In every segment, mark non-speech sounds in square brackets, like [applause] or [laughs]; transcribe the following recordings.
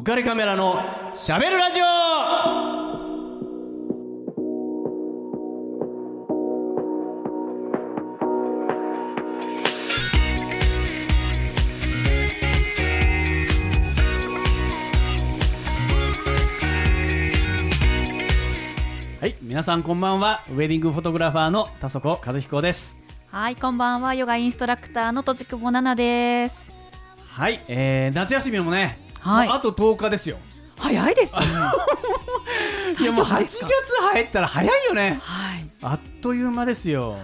浮かれカメラのしゃべるラジオはい皆さんこんばんはウェディングフォトグラファーの田底和彦ですはい、こんばんは。ヨガインストラクターのとちくぼななです。はい、えー、夏休みもね、はいあと10日ですよ早いですね。[laughs] いやもう8大丈夫です月か入ったら早いよねはい。あっという間ですよ。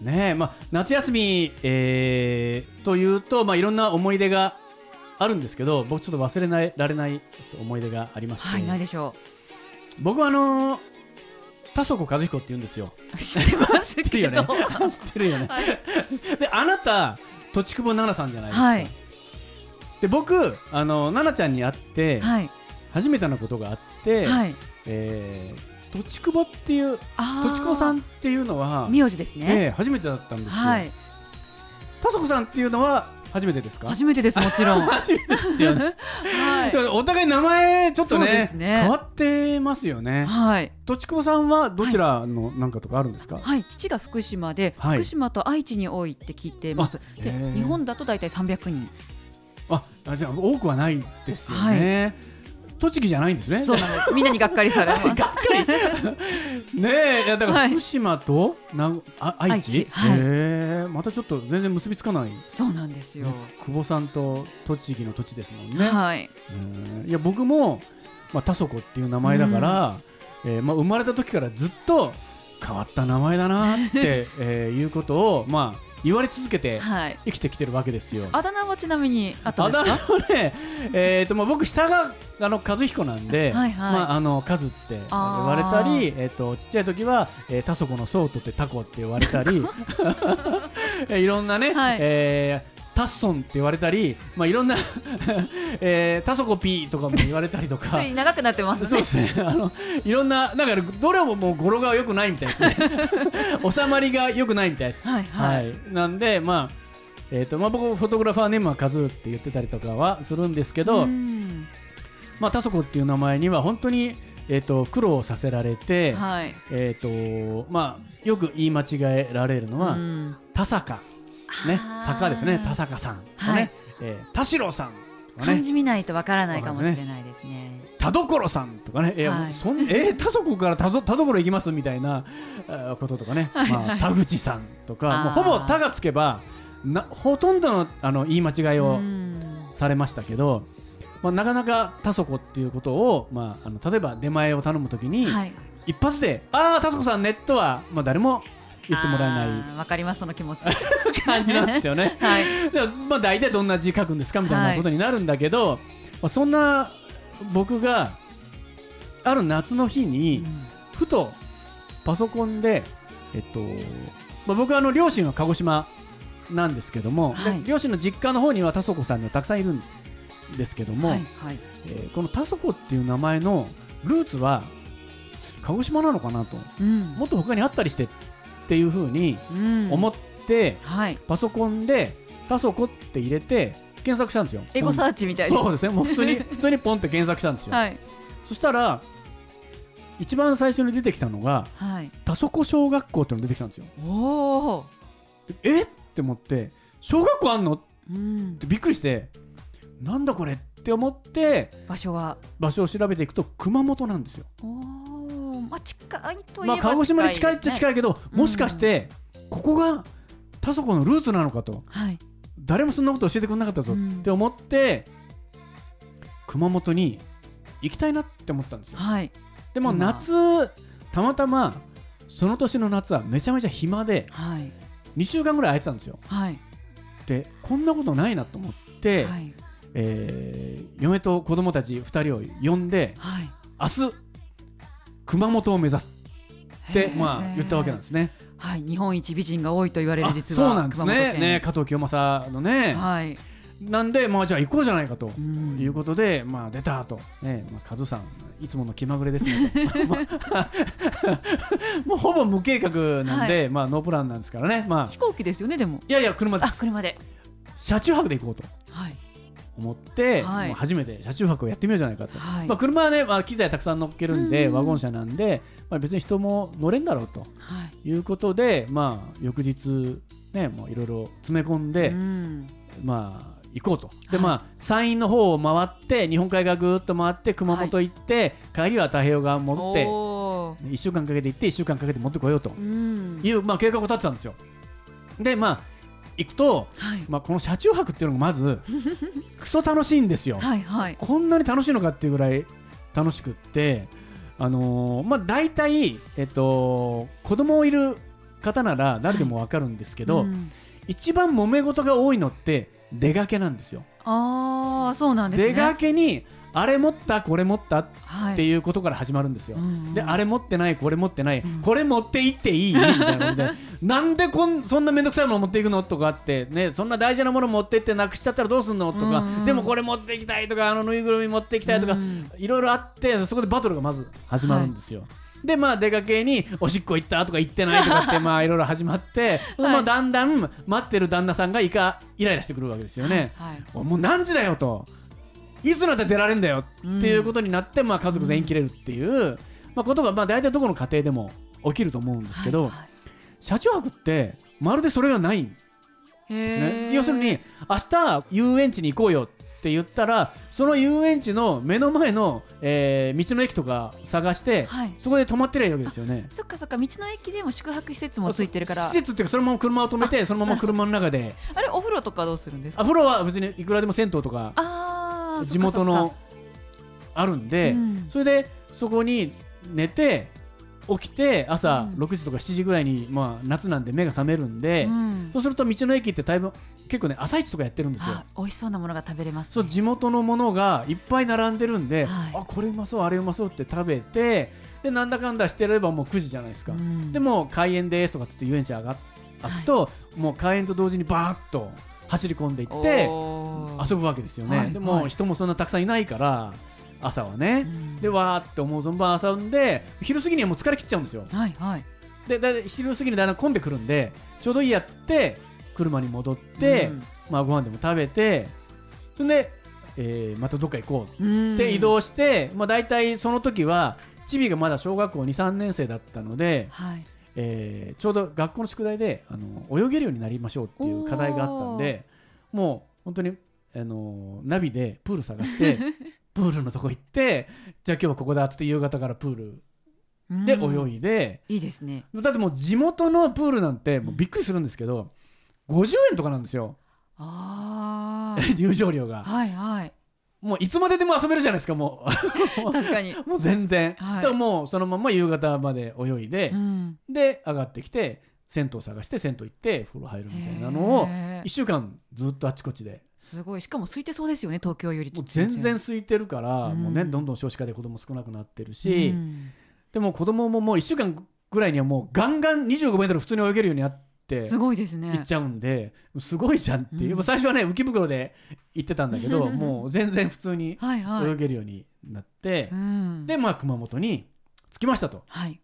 ねえ、まあ、夏休み、えーというと、まあ、いろんな思い出があるんですけど、僕ちょっと忘れないられない思い出がありまして、はい、ないでしょ僕はあのー田底和彦って言うんですよ。う。知ってます [laughs] 知ってるよねけど。。知ってるよね。はい。で、あなた、土地久保奈々さんじゃないですか。はい。で、僕、あの奈々ちゃんに会って、はい。初めてのことがあって、はい。えー、土地久保っていう、あ土地久保さんっていうのは、名字ですね。ええ初めてだったんですよ。はい。田底さんっていうのは初めてですか？初めてです、もちろん。は [laughs] 初めてですよね。[laughs] い。お互い名前ちょっとそうでねすね変わってますよね。はい。とちこさんはどちらのなんかとかあるんですか？はい、父が福島で、はい福島と愛知に多いって聞いてます。で、あへー日本だと大体300人。あ、あじゃあ多くはないですよね。栃木じゃないんですね。そうなんです。みんなにがっかりされます。[laughs] ねえ、いやだからはい福島となあ愛知？愛知はいへえまたちょっと全然結びつかない。そうなんですよ。久保さんと栃木の土地ですもんね。はい。うんいや僕も、まあ、田底っていう名前だから、えーまあ、生まれた時からずっと変わった名前だなって、[laughs] えーいうことを、まあ、言われ続けてはい。生きてきてるわけですよ。あだ名はちなみにあだ名はね、[laughs] えーとまあ、僕下があの和彦なんで、はいはいまあ、あの和って言われたり、えー、とちっちゃい時は、えー、田底のソートってタコって言われたり [laughs] えーいろんなね、はいえータッソンって言われたり、まあ、いろんな、[laughs] えー、タソコピーとかも言われたりとか。[laughs] 長くなってますね。そうですね。あのいろんななんかどれももう語呂が良くないみたいですね。[laughs] 収まりが良くないみたいです。はいはいなんでまあえっ、とまあ僕フォトグラファーネームはカズーって言ってたりとかはするんですけど、うんまあタソコっていう名前には本当にえっ、と苦労させられて、はい。えっ、とまあよく言い間違えられるのは、うん田坂ね坂ですね田坂さんはい。えー田代さんね。漢字見ないとわからないかもしれないですね。田所さんとかね、いやはい。そんえー、田底から田ぞ田所行きますみたいなこととかね、はい。まあ、田口さんとか、もうほぼ田がつけばなほとんどのあの言い間違いをうん。されましたけど、まあ、なかなか田底っていうことを、まあ、あの例えば出前を頼むときに、はい。一発で「ああ田底さんね」とは、まあ、誰も言ってもらえないわかりますその気持ち。[laughs] 感じなんですよね。[laughs] はい。でまあ、大体どんな字書くんですかみたいなことになるんだけど、まあ、そんな僕がある夏の日に、ふとパソコンで、えっとまあ、僕はあの両親は鹿児島なんですけども、はいで両親の実家の方には田底さんがたくさんいるんですけども、はいはい。えーこの田底っていう名前のルーツは鹿児島なのかなとうん。もっと他にあったりしてっていうふうにうん思って、はい。パソコンで田底って入れて検索したんですよ。エゴサーチみたい。そうですねもう普通に [laughs] 普通にポンって検索したんですよ。はい。そしたら一番最初に出てきたのがはい。田底小学校っていうのが出てきたんですよ。おえ？って思って小学校あんの？っうん。てびっくりしてなんだこれ？って思って場所は。場所を調べていくと熊本なんですよ。おお。まあ近いといえばまあ鹿児島に近いっちゃ近いいけど、もしかしてここが田底のルーツなのかと。誰もそんなこと教えてくれなかったぞうんって思って、熊本に行きたいなって思ったんですよ。はい。でも今夏たまたまその年の夏はめちゃめちゃ暇ではい。2週間ぐらい空いてたんですよ。はい。でこんなことないなと思って、はい。えー嫁と子供たち2人を呼んではい。明日熊本を目指すってまあ言ったわけなんですね。はい。日本一美人が多いと言われるあ実はそうなんですね。ね加藤清正のね、はい。なんでまあじゃあ行こうじゃないかと。うん。いうことで、まあ出たと、ねまあ、カズさんいつもの気まぐれですね。[laughs] [laughs] もうほぼ無計画なんで、まあノープランなんですからね。まあ飛行機ですよねでも。いやいや車です。あ車で。車中泊で行こうと。はい思って、はい。初めて車中泊をやってみようじゃないかと、はい。まあ、車はね、まあ、機材たくさん乗っけるんで、うんワゴン車なんで、まあ、別に人も乗れんだろうとはい。いうことで、まあ、翌日、ね、もういろいろ詰め込んで、うん。まあ、行こうと。で、はい。まあ、山陰の方を回って、日本海側ぐーっと回って、熊本行って、帰りは太平洋側戻って、おー。1週間かけて行って、1週間かけて持ってこようとうん。いう、まあ、計画を立てたんですよ。で、まあ、行くと、はい。まあ、この車中泊っていうのがまず、[laughs] クソ楽しいんですよ。はいはい。こんなに楽しいのかっていうぐらい楽しくって、あのーまあ、大体、えっと、子供いる方なら誰でも分かるんですけど、うん。一番揉め事が多いのって出かけなんですよ。ああそうなんですね。出かけにあれ持ったこれ持ったっはい。ていうことから始まるんですよ。であれ持ってないこれ持ってない、うん。これ持って行っていい？みたいなことで。[laughs] なんでこんそんな面倒くさいもの持っていくの？とかってねそんな大事なもの持ってってなくしちゃったらどうすんの？とか、でもこれ持っていきたいとかあのぬいぐるみ持っていきたいとか、うん。いろいろあってそこでバトルがまず始まるんですよ。でまあ出かけにおしっこ行ったとか行ってないとかって [laughs] まあいろいろ始まって、はい。まあだんだん待ってる旦那さんがいかイライラしてくるわけですよね。はいもう何時だよといつになったら出られんだよっていうことになって、まあ、家族全員切れるっていう、まあ、ことがまあ大体どこの家庭でも起きると思うんですけど、はいはい。車中泊ってまるでそれがないんですへねー。要するに明日遊園地に行こうよって言ったらその遊園地の目の前の、えー道の駅とか探して、はい。そこで泊まってりゃいいわけですよね。そっかそっか道の駅でも宿泊施設もついてるから。施設っていうかそのまま車を止めてそのまま車の中で。[laughs] あれお風呂とかどうするんですか？あ風呂は別にいくらでも銭湯とかあー地元のかあるんで、うん。それでそこに寝て起きて朝うん。6時とか7時ぐらいに、まあ、夏なんで目が覚めるんで、うん。そうすると道の駅ってだいぶ結構ね朝市とかやってるんですよ。あ。美味しそうなものが食べれますね。そう地元のものがいっぱい並んでるんで、はい。あこれうまそうあれうまそうって食べてでなんだかんだしてればもう9時じゃないですか、うん。でもう開園ですとかって言って遊園地上がっ開くと、もう開園と同時にバーッと走り込んでいって遊ぶわけですよね、はい。でも、はい。人もそんなたくさんいないから朝はね、うん。でわーって思う存分遊んで昼過ぎにはもう疲れ切っちゃうんですよ。はいはい。でだ昼過ぎにだんだん混んでくるんでちょうどいいやっつって車に戻って、うん。まあ、ご飯でも食べてそれで、えーまたどっか行こううん。って移動して、まあ、大体その時はチビがまだ小学校23年生だったので、はいえーちょうど学校の宿題であの泳げるようになりましょうっていう課題があったんでもう本当にあのナビでプール探して [laughs] プールのとこ行ってじゃあ今日はここだっつって夕方からプールでうん。泳いで、いいですね。だってもう地元のプールなんてもうびっくりするんですけど50円とかなんですよ。あ [laughs] 入場料が。あはいはいもういつまででも遊べるじゃないですかもう。[laughs] 確かに。もう全然、はい。だからもうそのまま夕方まで泳いでう、ん。で上がってきて銭湯探して銭湯行って風呂入るみたいなのをへー。1週間ずっとあちこちで。すごい。しかも空いてそうですよね東京より。もう全然空いてるから、うん。もうねどんどん少子化で子供少なくなってるし、うん。でも子供ももう1週間ぐらいにはもうガンガン25メートル普通に泳げるようになってすごいですね。行っちゃうんで、すごいじゃんっていう、うん。最初はね浮き袋で行ってたんだけど [laughs] もう全然普通にはいはい。泳げるようになって、うん。でまあ熊本に着きましたと。はい。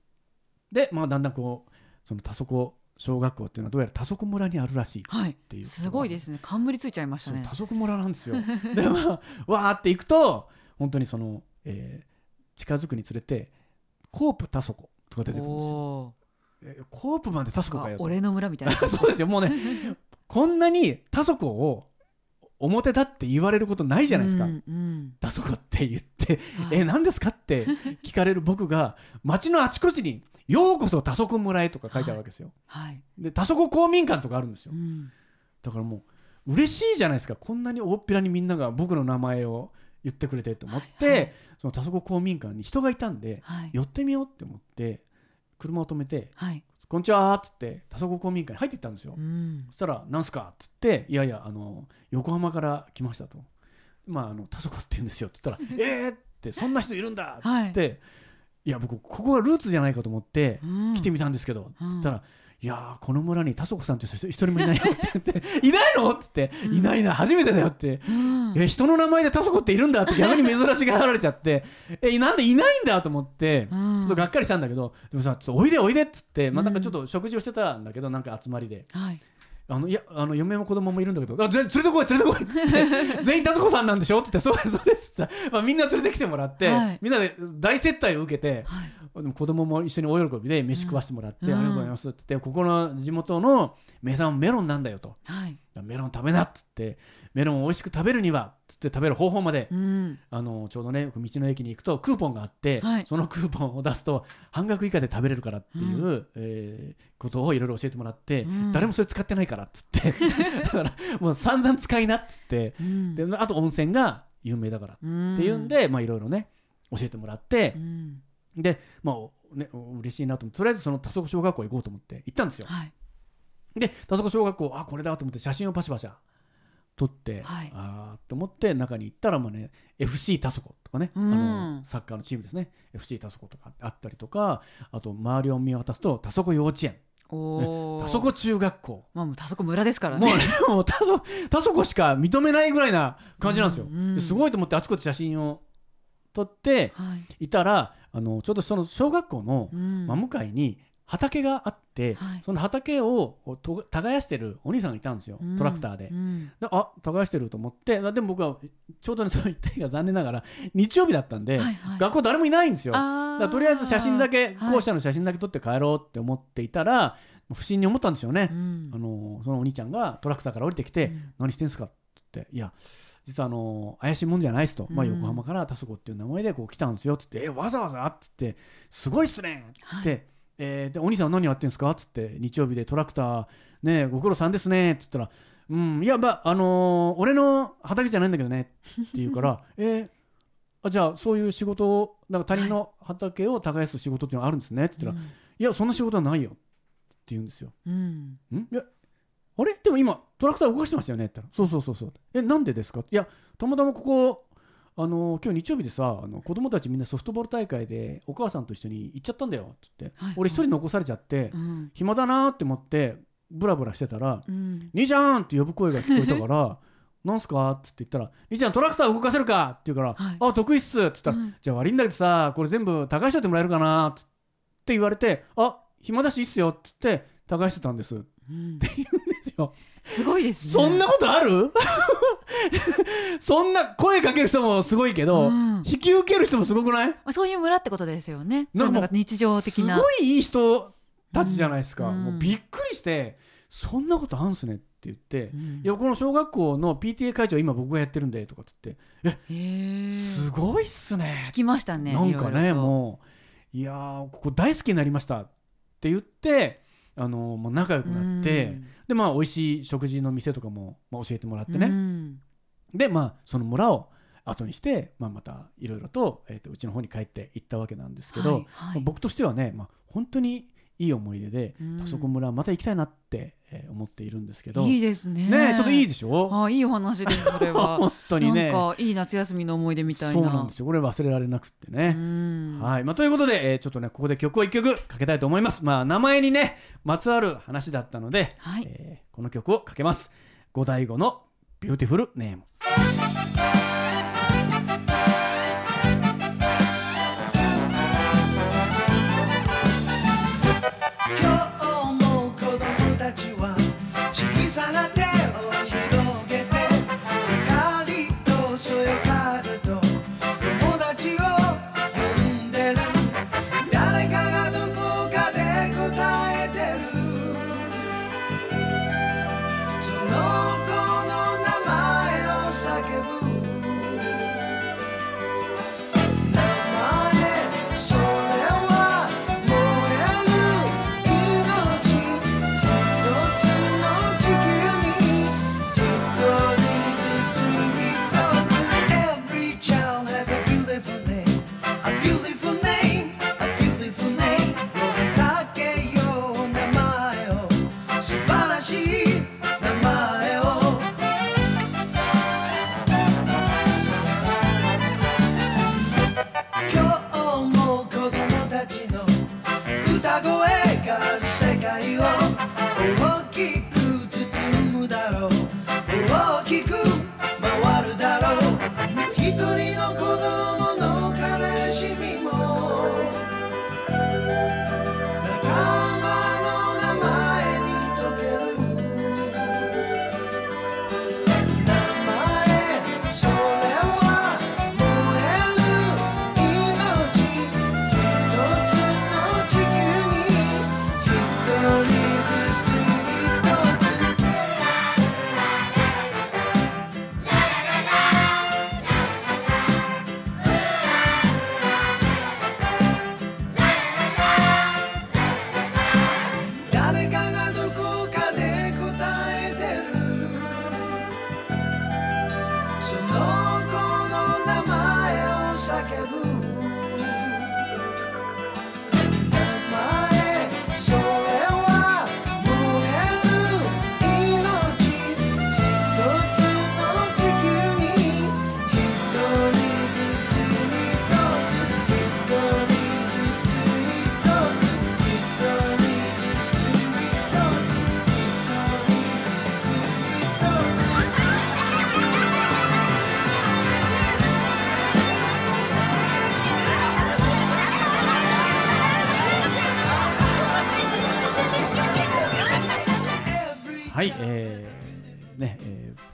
でまあだんだんこうその田底小学校っていうのはどうやら田底村にあるらしいっはい。ていうす。ごいですね。冠ついちゃいましたね。そう田底村なんですよ。[laughs] でまあわーって行くと本当にその、えー近づくにつれてコープ田底とか出てくるんですよ。おえコープまで田底かよ俺の村みたいな。[laughs] そうですよ。もうねこんなに田底を表だって言われることないじゃないですか、うんうん田底って言って、はい。え何ですかって聞かれる僕が街のあちこちに「ようこそ田底村へ」とか書いてあるわけですよ、はい。で田底公民館とかあるんですよ。うん。だからもう嬉しいじゃないですか。こんなに大っぴらにみんなが僕の名前を言ってくれてと思って、はい。はい。その田底公民館に人がいたんではい。寄ってみようって思って車を止めてはい「こんにちは」っつって田底公民館に入っていったんですよ、うんそしたら「なんすか?」っつって「いやいやあの横浜から来ました」と「まああの田底って言うんですよ」って言ったら「[laughs] えー!」って「そんな人いるんだ!」っつって、い、や僕ここがルーツじゃないかと思ってうん来てみたんですけど、うんって言ったら「いやーこの村に田底さんって一人もいないよ」って言って「いないの?」って言って「うん。いないな初めてだよ」って。うん。え人の名前で田底っているんだって逆に珍しがられちゃって。えなんでいないんだと思ってちうん。ょっとがっかりしたんだけどでもさちょっとおいでおいでっつって、まあ、うんなん。かちょっと食事をしてたんだけどなんか集まりで。はい。あのいやあの嫁も子供もいるんだけどあぜ連れてこい連れてこいって [laughs] 全員田底さんなんでしょって言ってそうですそうですってまあ、みんな連れてきてもらって、はい。みんなで大接待を受けてはいでも子供も一緒に大喜びで飯食わしてもらって、うん。ありがとうございますって言ってここの地元の名産はメロンなんだよと。はい。メロン食べなっつってメロンを美味しく食べるにはっつって食べる方法まで、うん。あのちょうどね道の駅に行くとクーポンがあって、はい。そのクーポンを出すと半額以下で食べれるからっていう、うえーことをいろいろ教えてもらって、うん。誰もそれ使ってないからっつって。[laughs] だからもう散々使いなっつって。うん。であと温泉が有名だからっていうんで、まあいろいろね教えてもらってう、んでまあね嬉しいなと思ってとりあえずその田底小学校行こうと思って行ったんですよ。はい。で田底小学校あこれだと思って写真をパシャパシャ撮って、はい。あーと思って中に行ったらもうね FC 田底とかね、うん。あのサッカーのチームですね。FC 田底とかあったりとかあと周りを見渡すと田底幼稚園。おお田底中学校。まあもう田底村ですからもうねねもう田底田底しか認めないぐらいな感じなんですよ、うんうん。ですごいと思ってあちこち写真を撮ってはい。いたらあのちょうどその小学校のうん真向かいに畑があって、はいその畑をと耕してるお兄さんがいたんですよ、トラクターで。うんであ耕してると思ってでも僕はちょうどねそういった日が残念ながら [laughs] 日曜日だったんで、はいはい学校誰もいないんですよ。だとりあえず写真だけはい校舎の写真だけ撮って帰ろうって思っていたら不審に思ったんですよね。うんあのそのお兄ちゃんがトラクターから降りてきて「うん何してんすか?」って言って「いや実はあの怪しいもんじゃないですと」まあ、うん横浜から田底っていう名前でこう来たんですよって言って「えわざわざ?」って言って「すごいっすね」って言って、えーで「お兄さんは何やってんすか?」って言って日曜日でトラクターねご苦労さんですねって言ったら「うんいやまああのー俺の畑じゃないんだけどね」って言うから「[laughs] えーあじゃあそういう仕事をなんか他人の畑を耕す仕事っていうのがあるんですね」って言ったら「いやそんな仕事はないよ」って言うんですよ。うんうんんいやあれ？でも今トラクター動かしてましたよね？って言ったら。そうそうそうそう。えなんでですか？いやたまたまここあの今日日曜日でさあの子供たちみんなソフトボール大会でお母さんと一緒に行っちゃったんだよ。って言って、はい。俺一人残されちゃって、うん。暇だなーって思ってブラブラしてたらうん「兄ちゃん!」って呼ぶ声が聞こえたから「[laughs] なんすか?」って言ったら「兄ちゃんトラクター動かせるか?」って言うから「はい。あ得意っす」って言ったら、うん。じゃあ悪いんだけどさこれ全部耕しといてもらえるかな？って言われて「あ暇だしいいっすよ」って言って耕してたんですってうん言うんですよ。すごいですね。そんなことある？[laughs] そんな声かける人もすごいけど、うん。引き受ける人もすごくない？まあそういう村ってことですよね。なんか日常的な。すごいいい人たちじゃないですか、うん。もうびっくりしてそんなことあんすねって言って、うん。いやこの小学校の PTA 会長今僕がやってるんでとかって言ってすごいっすね。聞きましたねなんかねもういやーここ大好きになりましたって言ってあのもう仲良くなって、でまあ美味しい食事の店とかも、まあ、教えてもらってね、うん。でまあその村を後にして、まあ、またいろいろと,、えー、とうちの方に帰って行ったわけなんですけど、はいはい。僕としてはね、まあ、本当にいい思い出でうん。田底村また行きたいなって、えー思っているんですけど。いいですね。ねちょっといいでしょ？あいいお話ですそれは。[laughs] 本当にね。なんかいい夏休みの思い出みたいな。そうなんですよ。これ忘れられなくってうね。ん。はい。まあ、ということで、えーちょっとねここで曲を1曲かけたいと思います。まあ、名前にねまつわる話だったので、はい。えーこの曲をかけます。ゴダイゴのビューティフルネーム。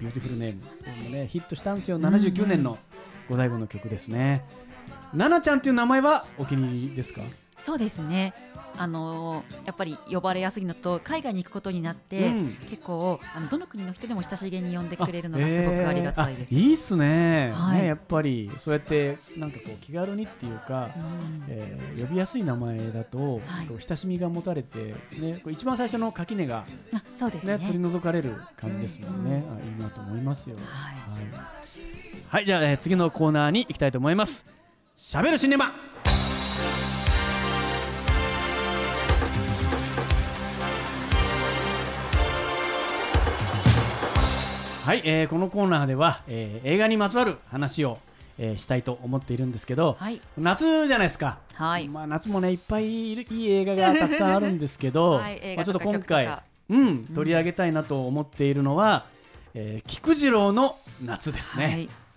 ビューティフルネームもねヒットしたんですよ。79年のゴダイゴの曲ですね。ななちゃんっていう名前はお気に入りですか？そうですね。あのーやっぱり呼ばれやすいのと海外に行くことになって、うん。結構あのどの国の人でも親しげに呼んでくれるのがすごくありがたいです。えーあいいっすね,、はい。ねやっぱりそうやってなんかこう気軽にっていうか、うん。えー呼びやすい名前だと、はい。親しみが持たれて、ね、一番最初の垣根が、あそうですね。ね。取り除かれる感じですもんね、うん。あいいなと思いますよ。はい。はい、はい、じゃあ、えー次のコーナーに行きたいと思います。しゃべるシネマはい、えーこのコーナーでは、えー映画にまつわる話を、えーしたいと思っているんですけど、はい夏じゃないですか、はい。まあ、夏もねいっぱいいるいい映画がたくさんあるんですけど、[laughs] はい映まあ、ちょっと今回うん、取り上げたいなと思っているのは、えー菊次郎の夏ですね。はい。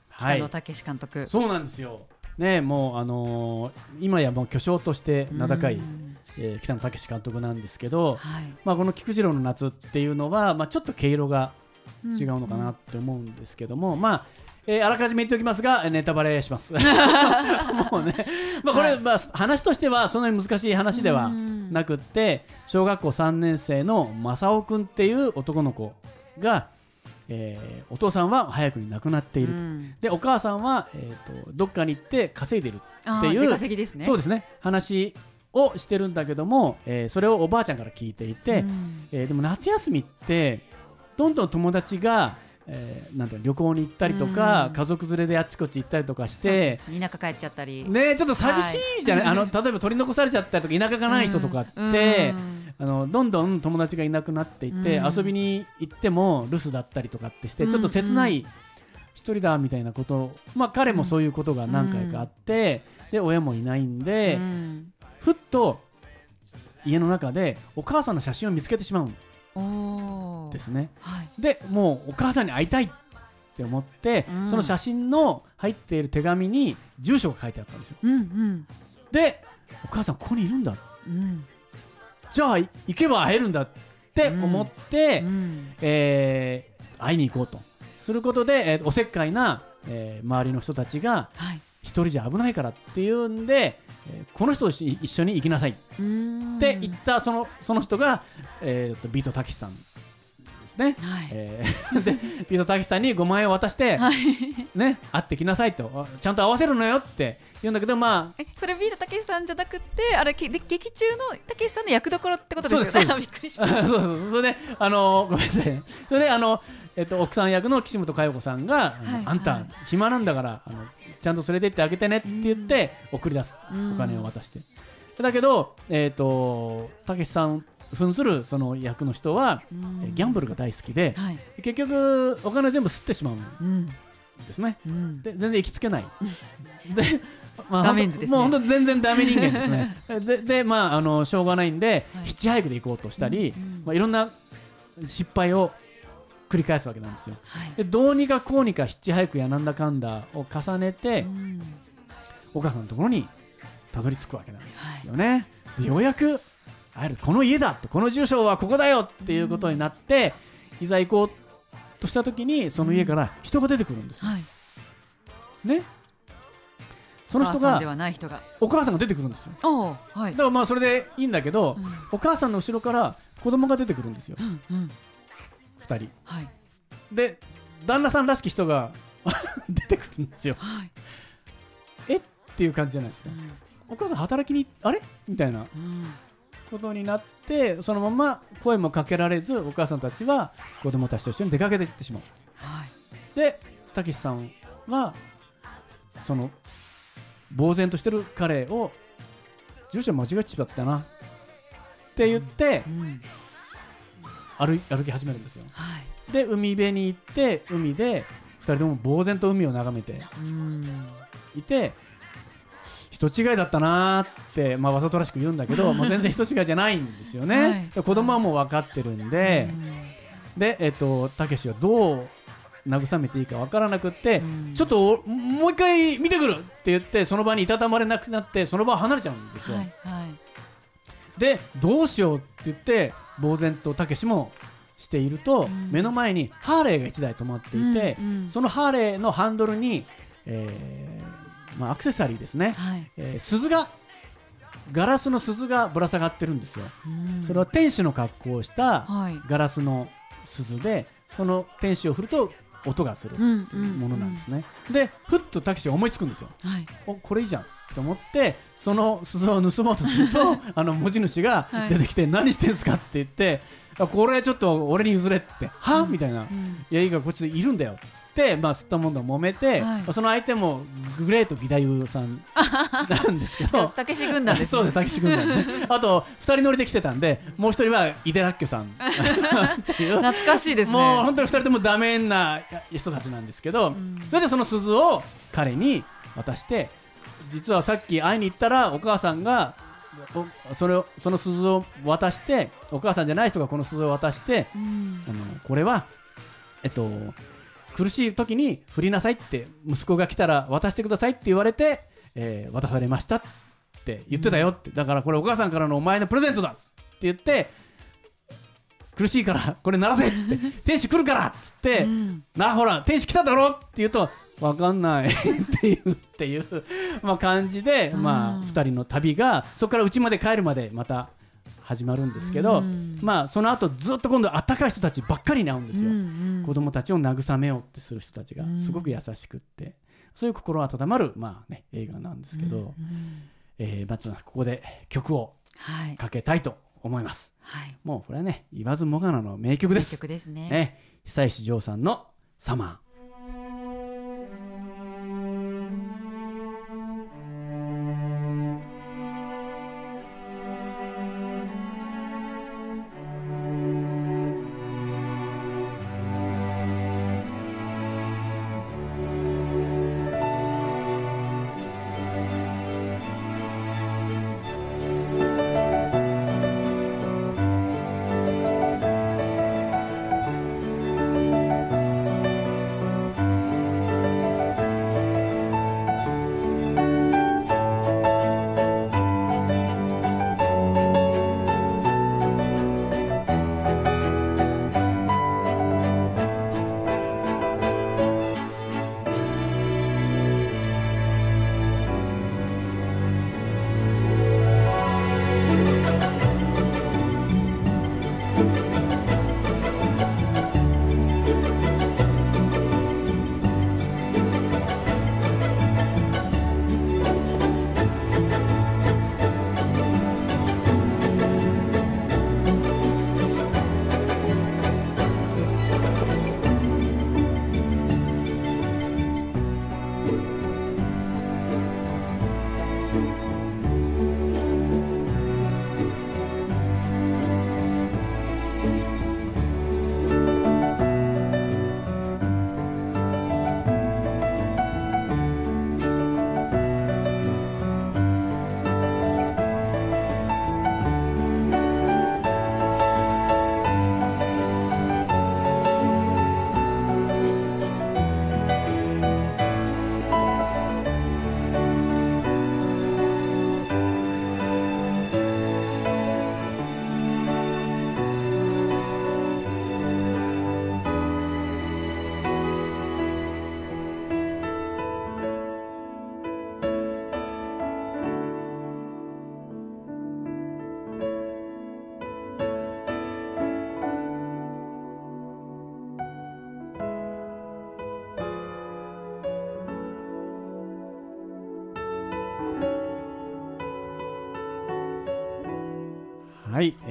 はい北野武監督。そうなんですよ。ね、もうあのー今やもう巨匠として名高い、うんえー北野武監督なんですけど、はい。まあこの菊次郎の夏っていうのはまあちょっと毛色が違うのかなって思うんですけども、まあ、えーあらかじめ言っておきますがネタバレします。[laughs] もうね、まあこれ、はい。まあ話としてはそんなに難しい話ではうん。なくって小学校3年生の正雄君っていう男の子が、えーお父さんは早くに亡くなっていると。うん。でお母さんは、えー、とどっかに行って稼いでるっていうあー出稼ぎですね。そうですね。話をしてるんだけども、えーそれをおばあちゃんから聞いていて、うん。えーでも夏休みってどんどん友達が、えーなん旅行に行ったりとか、うん。家族連れであっちこっち行ったりとかして。す田舎帰っちゃったり。ね、ちょっと寂しいじゃない、はい。あの例えば取り残されちゃったりとか田舎がない人とかって、うん。あのどんどん友達がいなくなっていって、うん。遊びに行っても留守だったりとかってして、ちょっと切ない一人だみたいなこと、まあ、彼もそういうことが何回かあって、で親もいないんで、うん。ふっと家の中でお母さんの写真を見つけてしまうですね。はい。でもうお母さんに会いたいって思って、うんその写真の入っている手紙に住所が書いてあったんですよ。うんうんでお母さんここにいるんだうんじゃあい行けば会えるんだって思って、うんえー会いに行こうとすることで、えーおせっかいな、えー周りの人たちがはい。一人じゃ危ないからっていうんで、えーこの人と一一緒に行きなさいっって言ったそのその人が、えーとビートたけしさんですね。はい。えー [laughs] でビートたけしさんに5万円を渡して、はい。ね、会ってきなさいとあちゃんと合わせるのよって言うんだけどまあえ、それビートたけしさんじゃなくて、あれ劇中のたけしさんの役どころってことですよね。そう [laughs] びっくりしそうました。[laughs] そうそれであのごめんなさいねそれであの、えっと、奥さん役の岸本佳代子さんが、はいあんた、はい暇なんだからあのちゃんと連れてってあげてねって言って送り出すうんお金を渡して、だけどえっ、とたけしさん扮するその役の人は、うん。えギャンブルが大好きで、はい。結局お金を全部吸ってしまうんうん。ですね。うん。で全然行きつけない。で、まあダメンズですね。もう本当全然ダメ人間ですね。[laughs] ででまああのしょうがないんで、はい。ヒッチハイクで行こうとしたり、うんうん。まあ、いろんな失敗を繰り返すわけなんですよ。はい。でどうにかこうにかヒッチハイクやなんだかんだを重ねて、うん。お母さんのところにたどり着くわけなんではいすよね、でようやく会えるこの家だってこの住所はここだよっていうことになって、いざ行こうとした時にその家から人が出てくるんですよ、はい。ねその人がお母さんが。出てくるんですよ。はいだ。からまあそれでいいんだけど、うんお母さんの後ろから子供が出てくるんですようんうん。2人はい。で旦那さんらしき人が [laughs] 出てくるんですよはい。え？っていう感じじゃないですかお母さん働きにあれ？みたいなうん。ことになってそのまま声もかけられずお母さんたちは子供たちと一緒に出かけていってしまう。はい。でたけしさんはその呆然としてる彼を住所間違えちゃったなって言ってうん。歩い歩き始めるんですよ。はい。で海辺に行って海で2人とも呆然と海を眺めてうん。いて人違いだったなーって、まあ、わざとらしく言うんだけど [laughs] もう全然人違いじゃないんですよね、はい。で子供はもう分かってるんで、でえっ、とたけしはどう慰めていいか分からなくって、うん。ちょっとおもう一回見てくるって言ってその場にいたたまれなくなってその場を離れちゃうんですよ、はいはい。でどうしようって言って呆然とたけしもしていると、うん。目の前にハーレーが1台止まっていて、うんうん。そのハーレーのハンドルに、えーまあ、アクセサリーですね、はい。えー鈴がガラスの鈴がぶら下がってるんですよ、うん。それは天使の格好をしたはい。ガラスの鈴でその天使を振ると音がするっていうものなんですね、でふっとたけしが思いつくんですよ。はい。おこれいいじゃんと思ってその鈴を盗もうとすると [laughs] あの持ち主がはい。出てきて、何してんすかって言ってあこれちょっと俺に譲れって。は、みたいな、うん。いやいいからこっちいるんだよ。っつって、まあ、吸ったもんだ。揉めて、はい。その相手もグレート義太夫さんなんですけど。[laughs] たけし軍団です [laughs] そうです、たけし軍団ですね。[laughs] あと、二人乗りで来てたんで、もう一人は井出らっきょさん。っていう。懐かしいですね。もう本当に二人ともダメな人たちなんですけど、ん。それでその鈴を彼に渡して、実はさっき会いに行ったら、お母さんが、おそれをその鈴を渡して、お母さんじゃない人がこの鈴を渡して、うん。あのこれは、えっと、苦しい時に振りなさいって息子が来たら渡してくださいって言われて、えー渡されましたって言ってたよって、だからこれお母さんからのお前のプレゼントだって言って苦しいからこれ鳴らせって。[laughs] 天使来るからっつって、うん。なほら天使来ただろって言うとわかんない。[laughs] っていうっていう、まあ、感じで、まあ、うん2人の旅がそこから家まで帰るまでまた始まるんですけど、うん。まあその後ずっと今度あったかい人たちばっかりに会うんですよ、うんうん。子供たちを慰めようってする人たちがうん。すごく優しくって、そういう心温まる、まあね、映画なんですけど、うんうん。えーまずはここで曲をはい。かけたいと思います。はい。もうこれはね言わずもがなの名曲です。名曲ですね。ね、久石譲さんの「サマー」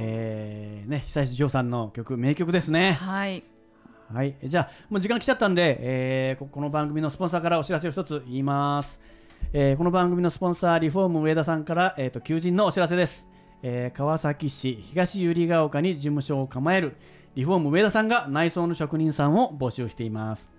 えーね、久石譲さんの曲名曲ですね。はい。はい、じゃあもう時間来ちゃったんで、えーここの番組のスポンサーからお知らせを一つ言います。えーこの番組のスポンサーリフォーム上田さんから、えー、と求人のお知らせです、えー川崎市東百合ヶ丘に事務所を構えるリフォーム上田さんが内装の職人さんを募集しています。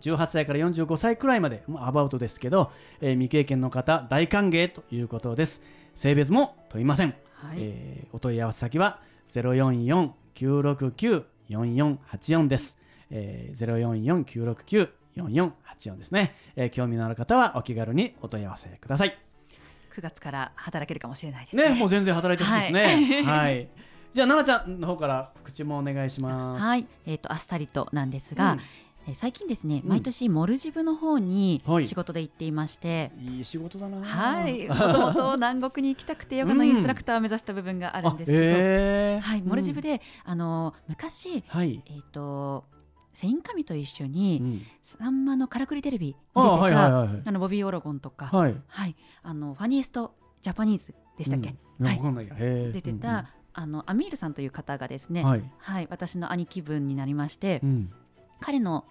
18歳から45歳くらいまでもうアバウトですけど、えー未経験の方大歓迎ということです。性別も問いません、はい。えーお問い合わせ先は044-969-4484です、えー、044-969-4484ですね、えー興味のある方はお気軽にお問い合わせください。9月から働けるかもしれないですね。ねもう全然働いてほしいですね。はい、じゃあ奈々ちゃんの方から告知もお願いします。はい、えっ、とあっさりとなんですが、う最近ですね、うん。毎年モルジブの方にはい。仕事で行っていまして。いい仕事だな。はい、[laughs] もともと南国に行きたくてヨガのインストラクターを目指した部分があるんですけど、えー。はい、モルジブうんで、あの昔、はい、えっ、とセインカミと一緒うに、ん、サンマのからくりテレビに出てあた、はいはいはい。あのボビー・オロゴンとか、はい。はい、あのファニエスト・ジャパニーズでしたっけ、うん、はい。わかんないや。へー。出てた、あのアミールさんという方がですね、うんうんははいい、私の兄貴分になりまして、うん。彼の、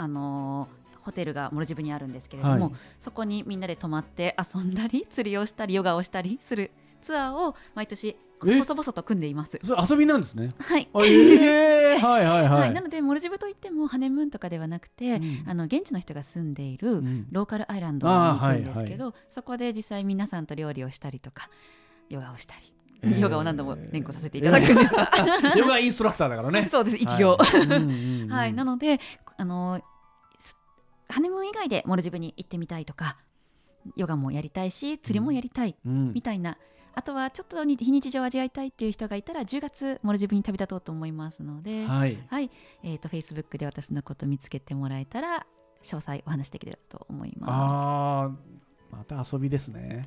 あのーホテルがモルジブにあるんですけれども、はい。そこにみんなで泊まって遊んだり釣りをしたりヨガをしたりするツアーを毎年え？細々と組んでいます。それ遊びなんですね？はい。あええ [laughs] はいはいはい、はい、なのでモルジブといってもハネムーンとかではなくて、うん。あの現地の人が住んでいるん。ローカルアイランドに行くんですけど、はそこで実際皆さんと料理をしたりとかヨガをしたり、えーヨガを何度も連呼させていただくんですが、[laughs] ヨガインストラクターだからね。[laughs] そうです一応。はい。[laughs] なので、あのすハネムーン以外でモルジブに行ってみたいとか、ヨガもやりたいし、釣りもやりたい、うん。みたいな、あとはちょっとに非日常を味わいたいっていう人がいたら、10月、モルジブに旅立とうと思いますので、はい、はい。えっ、と、Facebook で私のこと見つけてもらえたら、詳細お話しできると思いまあーまた遊びですね。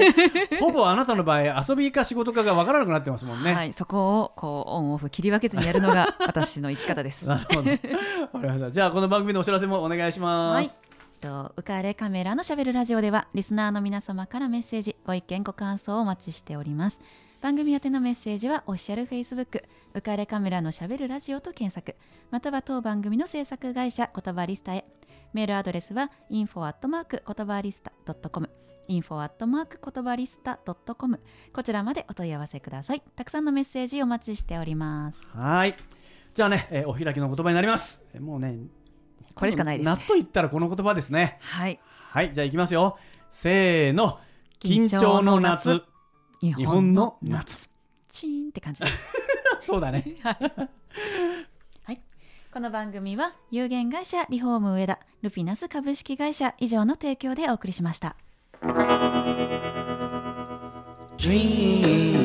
[laughs] ほぼあなたの場合遊びか仕事かが分からなくなってますもんす。ね、はい、そこをこうオンオフ切り分けずにやるのが私の生き方です。[laughs] なるほど。わかりました。じゃあこの番組のお知らせもお願いします、はい。と浮かれカメラのしゃべるラジオではリスナーの皆様からメッセージご意見ご感想をお待ちしております。番組宛てのメッセージはオフィシャルフェイスブック浮かれカメラのしゃべるラジオと検索。または当番組の制作会社言葉リスタへメールアドレスは info 言葉リスタ .com info 言葉リスタ .com こちらまでお問い合わせください。たくさんのメッセージお待ちしております。はい。じゃあね、えーお開きの言葉になります。えーもうねこれしかないですね。夏と言ったらこの言葉ですね。はい。はい。じゃあいきますよ。せーの。緊張の夏。日日本の夏。チーンって感じです。[laughs] そうだね。はい。この番組は有限会社リフォーム上田ルピナス株式会社以上の提供でお送りしました。Dream,